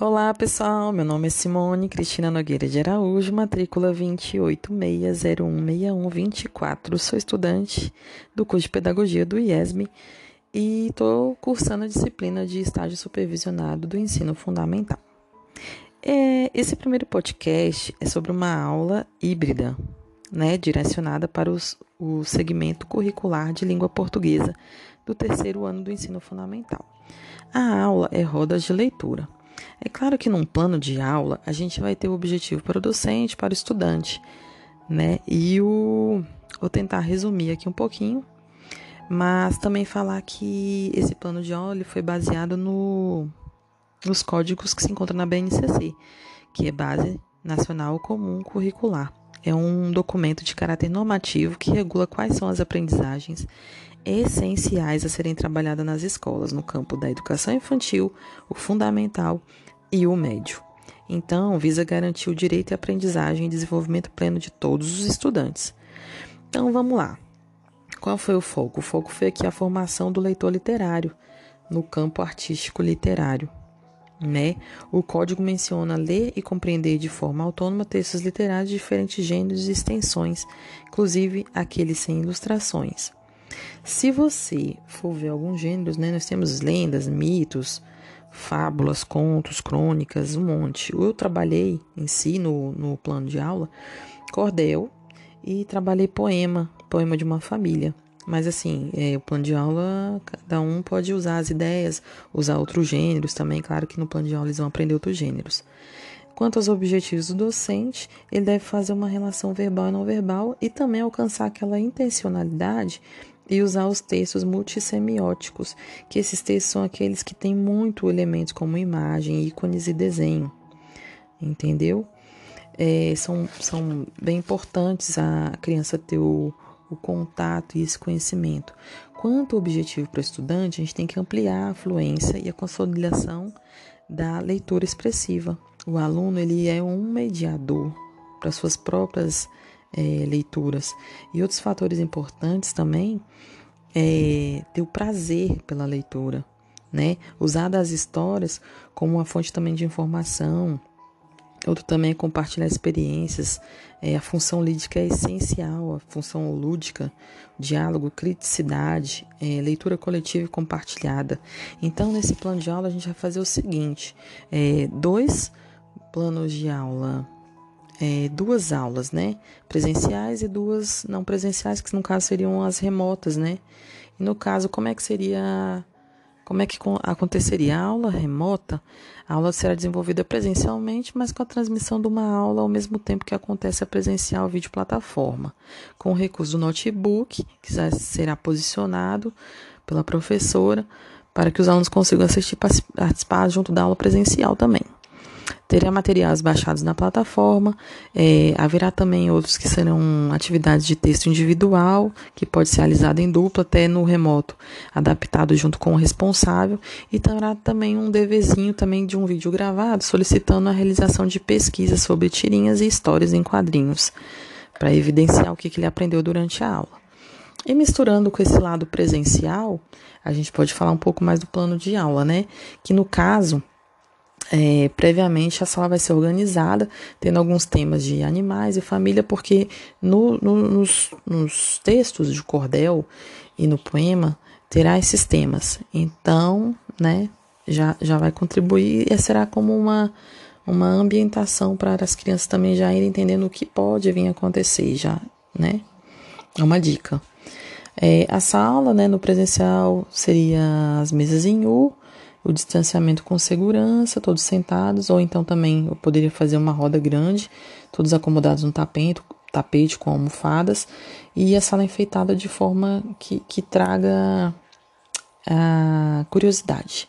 Olá pessoal, meu nome é Simone Cristina Nogueira de Araújo, matrícula 286016124. Sou estudante do curso de Pedagogia do IESM e estou cursando a disciplina de estágio supervisionado do ensino fundamental. É, esse primeiro podcast é sobre uma aula híbrida, né, direcionada para os, o segmento curricular de língua portuguesa do terceiro ano do ensino fundamental. A aula é rodas de leitura. É claro que num plano de aula a gente vai ter o objetivo para o docente, para o estudante, né? E o vou tentar resumir aqui um pouquinho, mas também falar que esse plano de aula foi baseado no, nos códigos que se encontram na BNCC, que é Base Nacional Comum Curricular. É um documento de caráter normativo que regula quais são as aprendizagens essenciais a serem trabalhadas nas escolas, no campo da educação infantil, o fundamental e o médio. Então, visa garantir o direito à aprendizagem e desenvolvimento pleno de todos os estudantes. Então, vamos lá. Qual foi o foco? O foco foi aqui a formação do leitor literário no campo artístico literário. Né? O código menciona ler e compreender de forma autônoma textos literários de diferentes gêneros e extensões, inclusive aqueles sem ilustrações. Se você for ver alguns gêneros, né, nós temos lendas, mitos, fábulas, contos, crônicas, um monte. Eu trabalhei em si no, no plano de aula cordel e trabalhei poema, poema de uma família. Mas assim, é, o plano de aula, cada um pode usar as ideias, usar outros gêneros também. Claro que no plano de aula eles vão aprender outros gêneros. Quanto aos objetivos do docente, ele deve fazer uma relação verbal e não verbal e também alcançar aquela intencionalidade e usar os textos multissemióticos, que esses textos são aqueles que têm muito elementos como imagem, ícones e desenho. Entendeu? É, são, são bem importantes a criança ter o, o contato e esse conhecimento. Quanto ao objetivo para o estudante, a gente tem que ampliar a fluência e a consolidação da leitura expressiva. O aluno ele é um mediador para suas próprias é, leituras. E outros fatores importantes também é ter o prazer pela leitura, né? Usar das histórias como uma fonte também de informação. Outro também é compartilhar experiências. É, a função lídica é essencial, a função lúdica, diálogo, criticidade, é, leitura coletiva e compartilhada. Então, nesse plano de aula, a gente vai fazer o seguinte: é, dois planos de aula é, duas aulas, né? Presenciais e duas não presenciais, que no caso seriam as remotas, né? E no caso, como é que seria. Como é que aconteceria a aula remota? A aula será desenvolvida presencialmente, mas com a transmissão de uma aula ao mesmo tempo que acontece a presencial vídeo plataforma, com o recurso do notebook, que será posicionado pela professora, para que os alunos consigam assistir participar junto da aula presencial também. Terá materiais baixados na plataforma, é, haverá também outros que serão atividades de texto individual, que pode ser realizado em dupla, até no remoto, adaptado junto com o responsável, e terá também um DVzinho também de um vídeo gravado, solicitando a realização de pesquisas sobre tirinhas e histórias em quadrinhos, para evidenciar o que, que ele aprendeu durante a aula. E misturando com esse lado presencial, a gente pode falar um pouco mais do plano de aula, né? Que no caso é, previamente a sala vai ser organizada, tendo alguns temas de animais e família, porque no, no, nos, nos textos de cordel e no poema terá esses temas. Então, né, já, já vai contribuir e será como uma, uma ambientação para as crianças também já irem entendendo o que pode vir acontecer, já, né? É uma dica. É, a sala, né, no presencial seria as mesas em U, o distanciamento com segurança, todos sentados, ou então também eu poderia fazer uma roda grande, todos acomodados no tapete, tapete com almofadas, e a sala enfeitada de forma que, que traga a curiosidade.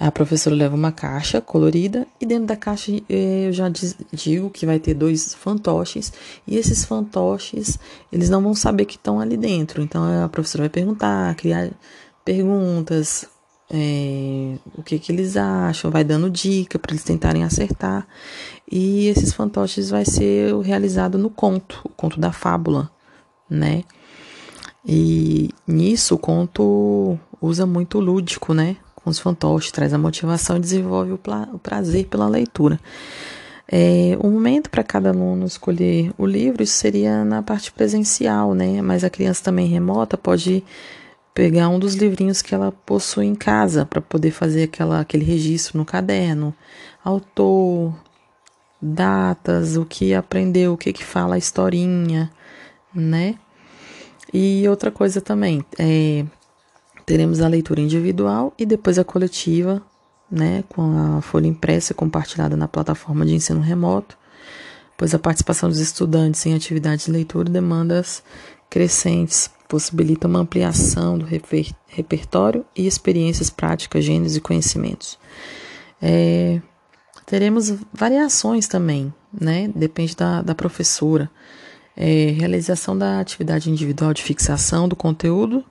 A professora leva uma caixa colorida e dentro da caixa eh, eu já digo que vai ter dois fantoches e esses fantoches eles não vão saber que estão ali dentro. Então a professora vai perguntar, criar perguntas, é, o que, que eles acham, vai dando dica para eles tentarem acertar. E esses fantoches vai ser realizado no conto, o conto da fábula, né? E nisso o conto usa muito lúdico, né? com os fantoches, traz a motivação e desenvolve o, o prazer pela leitura. É, o momento para cada aluno escolher o livro seria na parte presencial, né? Mas a criança também remota pode pegar um dos livrinhos que ela possui em casa para poder fazer aquela, aquele registro no caderno, autor, datas, o que aprendeu, o que que fala a historinha, né? E outra coisa também, é, teremos a leitura individual e depois a coletiva, né, com a folha impressa compartilhada na plataforma de ensino remoto, pois a participação dos estudantes em atividades de leitura demandas crescentes, possibilita uma ampliação do reper repertório e experiências práticas, gêneros e conhecimentos. É, teremos variações também, né, depende da, da professora é, realização da atividade individual de fixação do conteúdo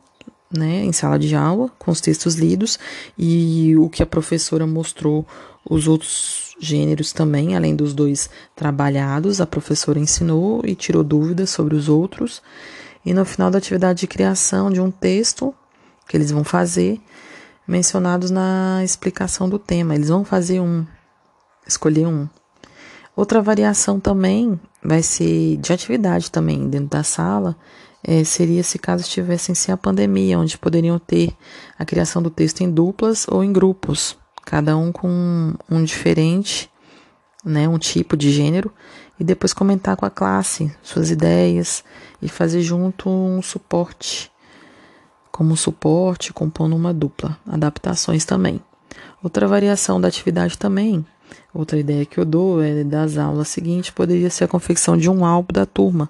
né, em sala de aula, com os textos lidos, e o que a professora mostrou, os outros gêneros também, além dos dois trabalhados, a professora ensinou e tirou dúvidas sobre os outros. E no final da atividade de criação de um texto que eles vão fazer, mencionados na explicação do tema, eles vão fazer um, escolher um. Outra variação também vai ser de atividade também dentro da sala, é, seria se caso estivessem sem a pandemia, onde poderiam ter a criação do texto em duplas ou em grupos, cada um com um, diferente, né, um tipo de gênero, e depois comentar com a classe suas ideias e fazer junto um suporte, como suporte, compondo uma dupla, adaptações também. Outra variação da atividade também Outra ideia que eu dou é das aulas seguintes poderia ser a confecção de um álbum da turma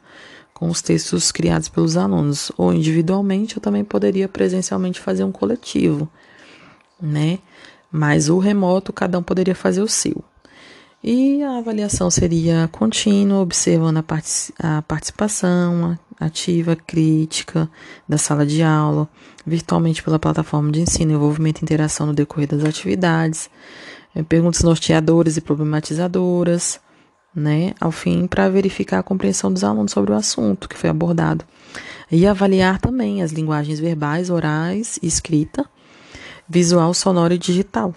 com os textos criados pelos alunos, ou individualmente, eu também poderia presencialmente fazer um coletivo, né? Mas o remoto, cada um poderia fazer o seu. E a avaliação seria contínua, observando a, partic a participação ativa, crítica da sala de aula, virtualmente pela plataforma de ensino, envolvimento e interação no decorrer das atividades, é, perguntas norteadoras e problematizadoras, né, ao fim para verificar a compreensão dos alunos sobre o assunto que foi abordado. E avaliar também as linguagens verbais, orais, escrita, visual, sonora e digital.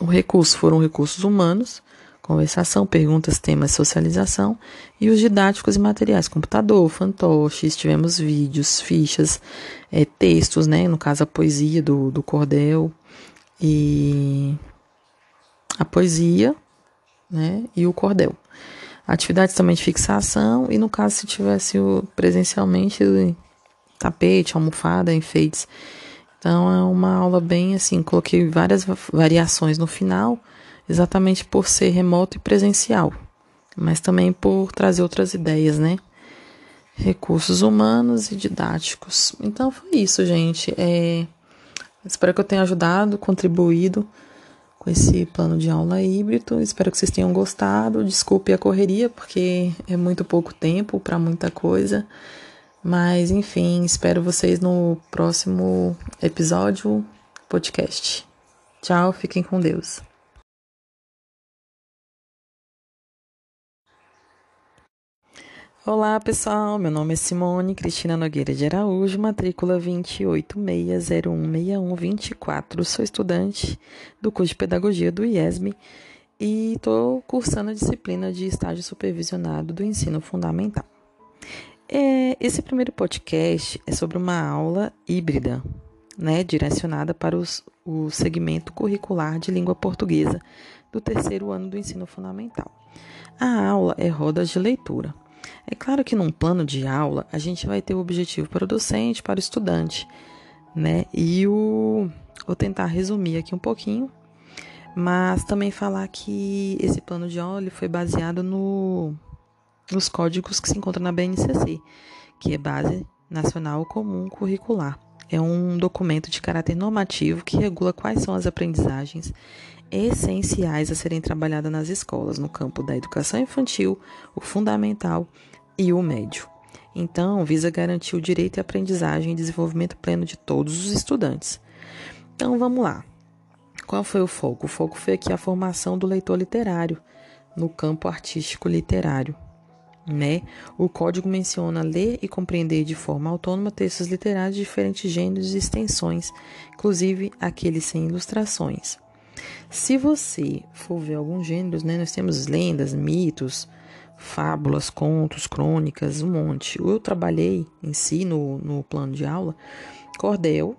O recurso foram recursos humanos, conversação, perguntas, temas, socialização e os didáticos e materiais, computador, fantoches, tivemos vídeos, fichas, é, textos, né, no caso a poesia do, do cordel e a poesia né, e o cordel. Atividades também de fixação e no caso se tivesse o, presencialmente tapete, almofada, enfeites. Então é uma aula bem assim, coloquei várias variações no final, exatamente por ser remoto e presencial, mas também por trazer outras ideias, né? Recursos humanos e didáticos. Então foi isso, gente. É, espero que eu tenha ajudado, contribuído com esse plano de aula híbrido. Espero que vocês tenham gostado. Desculpe a correria, porque é muito pouco tempo para muita coisa. Mas, enfim, espero vocês no próximo episódio podcast. Tchau, fiquem com Deus. Olá pessoal, meu nome é Simone Cristina Nogueira de Araújo, matrícula 286016124. Sou estudante do curso de Pedagogia do IESM e estou cursando a disciplina de estágio supervisionado do ensino fundamental. É, esse primeiro podcast é sobre uma aula híbrida, né, direcionada para os, o segmento curricular de língua portuguesa do terceiro ano do ensino fundamental. A aula é rodas de leitura. É claro que num plano de aula a gente vai ter o objetivo para o docente, para o estudante, né? E o vou tentar resumir aqui um pouquinho, mas também falar que esse plano de aula foi baseado no, nos códigos que se encontram na BNCC, que é Base Nacional Comum Curricular. É um documento de caráter normativo que regula quais são as aprendizagens essenciais a serem trabalhadas nas escolas, no campo da educação infantil, o fundamental e o médio. Então, visa garantir o direito à aprendizagem e desenvolvimento pleno de todos os estudantes. Então, vamos lá. Qual foi o foco? O foco foi aqui a formação do leitor literário no campo artístico literário, Né? O código menciona ler e compreender de forma autônoma textos literários de diferentes gêneros e extensões, inclusive aqueles sem ilustrações. Se você for ver alguns gêneros, né, nós temos lendas, mitos, fábulas, contos, crônicas, um monte. Eu trabalhei em si no, no plano de aula cordel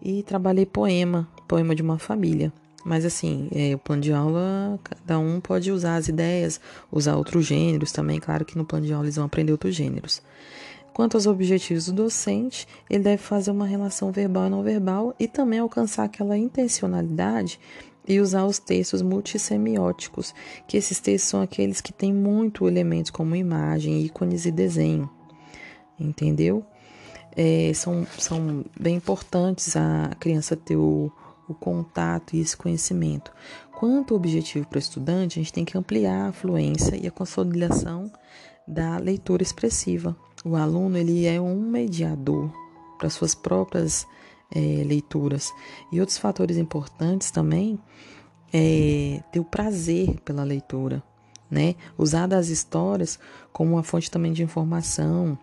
e trabalhei poema, poema de uma família. Mas assim, é, o plano de aula, cada um pode usar as ideias, usar outros gêneros também. Claro que no plano de aula eles vão aprender outros gêneros. Quanto aos objetivos do docente, ele deve fazer uma relação verbal e não verbal e também alcançar aquela intencionalidade e usar os textos multissemióticos, que esses textos são aqueles que têm muito elementos como imagem, ícones e desenho. Entendeu? É, são, são bem importantes a criança ter o, o contato e esse conhecimento. Quanto ao objetivo para o estudante, a gente tem que ampliar a fluência e a consolidação da leitura expressiva. O aluno ele é um mediador para suas próprias é, leituras. E outros fatores importantes também é ter o prazer pela leitura, né? Usar das histórias como uma fonte também de informação,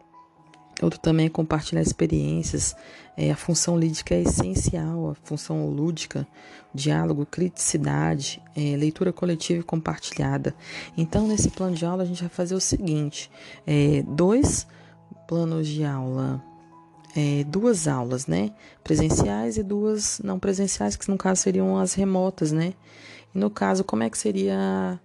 Outro também é compartilhar experiências. É, a função lídica é essencial, a função lúdica, diálogo, criticidade, é, leitura coletiva e compartilhada. Então, nesse plano de aula, a gente vai fazer o seguinte: é, dois planos de aula, é, duas aulas, né? Presenciais e duas não presenciais, que no caso seriam as remotas, né? E no caso, como é que seria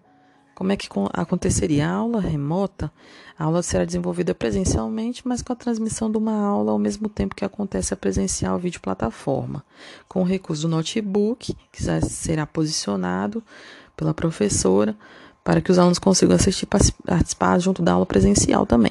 como é que aconteceria a aula remota? A aula será desenvolvida presencialmente, mas com a transmissão de uma aula ao mesmo tempo que acontece a presencial vídeo plataforma, com o recurso do notebook, que será posicionado pela professora para que os alunos consigam assistir participar junto da aula presencial também.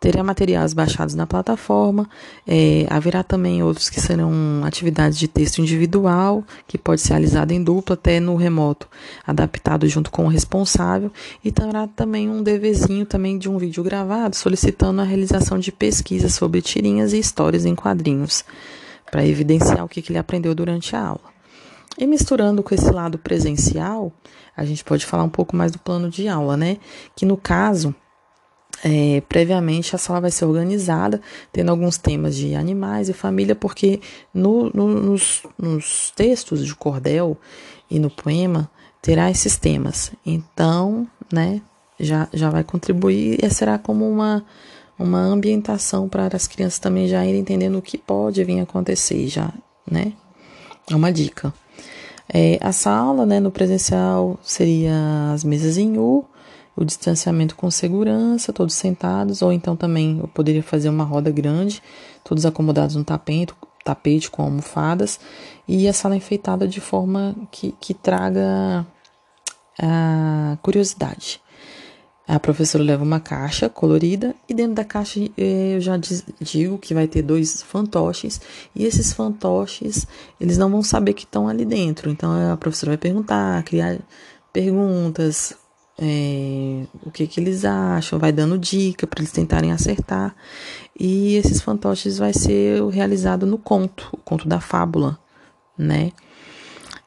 Terá materiais baixados na plataforma, é, haverá também outros que serão atividades de texto individual, que pode ser realizada em dupla, até no remoto, adaptado junto com o responsável, e terá também um deverzinho também de um vídeo gravado, solicitando a realização de pesquisas sobre tirinhas e histórias em quadrinhos, para evidenciar o que, que ele aprendeu durante a aula. E misturando com esse lado presencial, a gente pode falar um pouco mais do plano de aula, né? Que no caso é, previamente a sala vai ser organizada, tendo alguns temas de animais e família, porque no, no, nos, nos textos de cordel e no poema terá esses temas. Então, né, já, já vai contribuir e será como uma, uma ambientação para as crianças também já irem entendendo o que pode vir acontecer, já, né? É uma dica. É, a sala, né, no presencial seria as mesas em U, o distanciamento com segurança, todos sentados, ou então também eu poderia fazer uma roda grande, todos acomodados no tapete, tapete com almofadas, e a sala enfeitada de forma que, que traga a curiosidade. A professora leva uma caixa colorida e dentro da caixa eh, eu já digo que vai ter dois fantoches e esses fantoches eles não vão saber que estão ali dentro. Então a professora vai perguntar, criar perguntas, é, o que, que eles acham, vai dando dica para eles tentarem acertar. E esses fantoches vai ser realizado no conto, o conto da fábula, né?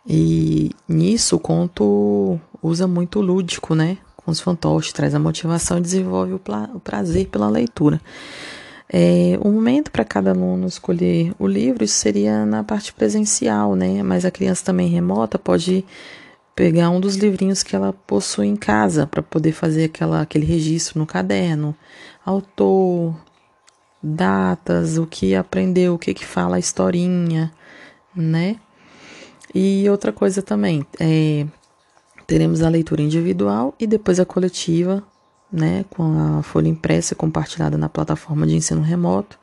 E nisso o conto usa muito lúdico, né? Com os fantoches, traz a motivação e desenvolve o, o prazer pela leitura. É, o momento para cada aluno escolher o livro, seria na parte presencial, né? Mas a criança também remota pode pegar um dos livrinhos que ela possui em casa para poder fazer aquela, aquele registro no caderno, autor, datas, o que aprendeu, o que que fala a historinha, né? E outra coisa também, é, teremos a leitura individual e depois a coletiva, né, com a folha impressa compartilhada na plataforma de ensino remoto,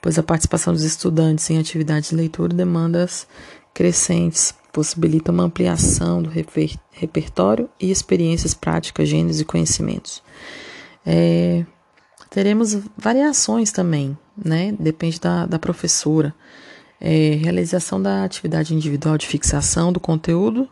pois a participação dos estudantes em atividades de leitura demandas crescentes possibilita uma ampliação do reper repertório e experiências práticas, gêneros e conhecimentos. É, teremos variações também, né? Depende da, da professora. É, realização da atividade individual de fixação do conteúdo,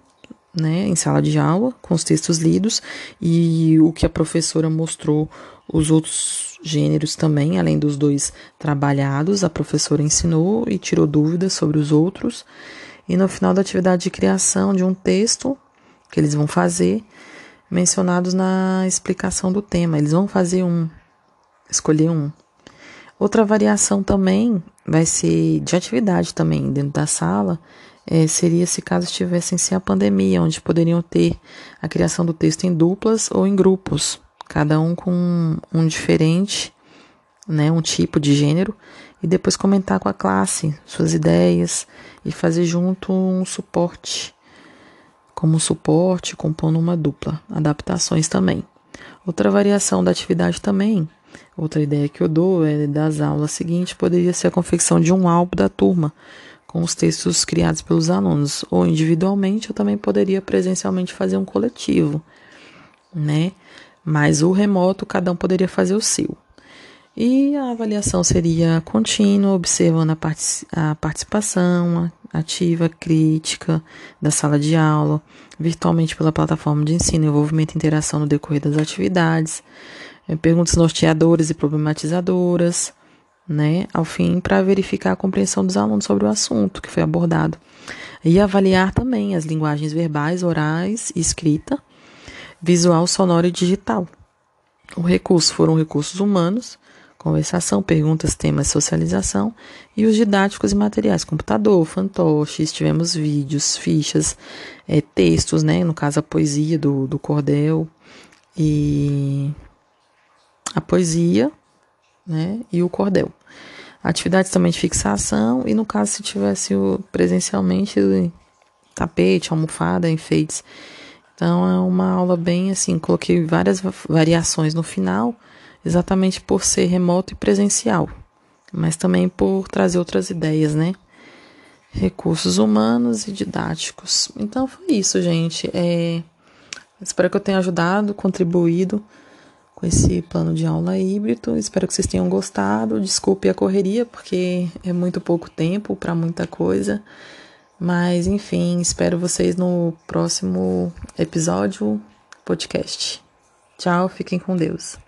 né, em sala de aula, com os textos lidos e o que a professora mostrou, os outros gêneros também, além dos dois trabalhados, a professora ensinou e tirou dúvidas sobre os outros. E no final da atividade de criação de um texto que eles vão fazer, mencionados na explicação do tema. Eles vão fazer um, escolher um. Outra variação também vai ser de atividade também dentro da sala. É, seria se caso estivessem sem a pandemia, onde poderiam ter a criação do texto em duplas ou em grupos, cada um com um, um diferente, né, um tipo de gênero, e depois comentar com a classe suas ideias e fazer junto um suporte, como suporte, compondo uma dupla. Adaptações também. Outra variação da atividade também, outra ideia que eu dou é das aulas seguintes, poderia ser a confecção de um álbum da turma, com os textos criados pelos alunos, ou individualmente, eu também poderia presencialmente fazer um coletivo, né? Mas o remoto, cada um poderia fazer o seu. E a avaliação seria contínua, observando a, partic a participação ativa, crítica da sala de aula, virtualmente pela plataforma de ensino, envolvimento e interação no decorrer das atividades, eh, perguntas norteadoras e problematizadoras, né, ao fim para verificar a compreensão dos alunos sobre o assunto que foi abordado. E avaliar também as linguagens verbais, orais escrita, visual, sonora e digital. O recurso foram recursos humanos, conversação, perguntas, temas, socialização e os didáticos e materiais, computador, fantoches, tivemos vídeos, fichas, é, textos, né, no caso a poesia do, do cordel e a poesia, né, e o cordel. Atividades também de fixação e no caso se tivesse o presencialmente tapete, almofada, enfeites. Então é uma aula bem assim, coloquei várias variações no final exatamente por ser remoto e presencial, mas também por trazer outras ideias, né? Recursos humanos e didáticos. Então foi isso, gente. É, espero que eu tenha ajudado, contribuído com esse plano de aula híbrido. Espero que vocês tenham gostado. Desculpe a correria, porque é muito pouco tempo para muita coisa. Mas, enfim, espero vocês no próximo episódio podcast. Tchau, fiquem com Deus.